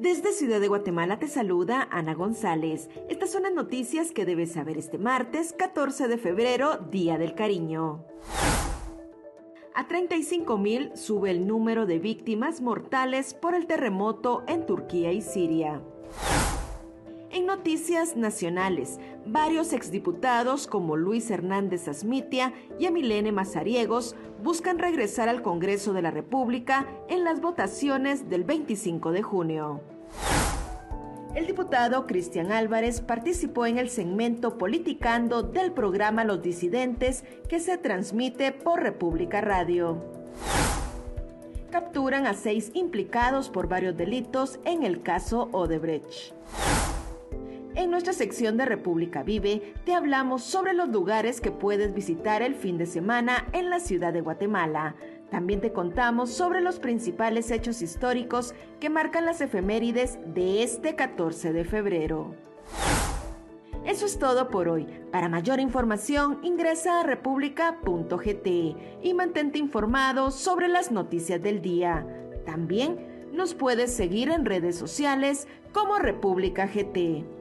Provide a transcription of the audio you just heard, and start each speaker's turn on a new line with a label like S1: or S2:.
S1: Desde Ciudad de Guatemala te saluda Ana González. Estas son las noticias que debes saber este martes 14 de febrero, Día del Cariño. A 35.000 sube el número de víctimas mortales por el terremoto en Turquía y Siria. Noticias nacionales, varios exdiputados como Luis Hernández Asmitia y Emilene Mazariegos buscan regresar al Congreso de la República en las votaciones del 25 de junio. El diputado Cristian Álvarez participó en el segmento Politicando del programa Los Disidentes que se transmite por República Radio. Capturan a seis implicados por varios delitos en el caso Odebrecht. En nuestra sección de República Vive te hablamos sobre los lugares que puedes visitar el fin de semana en la ciudad de Guatemala. También te contamos sobre los principales hechos históricos que marcan las efemérides de este 14 de febrero. Eso es todo por hoy. Para mayor información ingresa a república.gt y mantente informado sobre las noticias del día. También nos puedes seguir en redes sociales como República GT.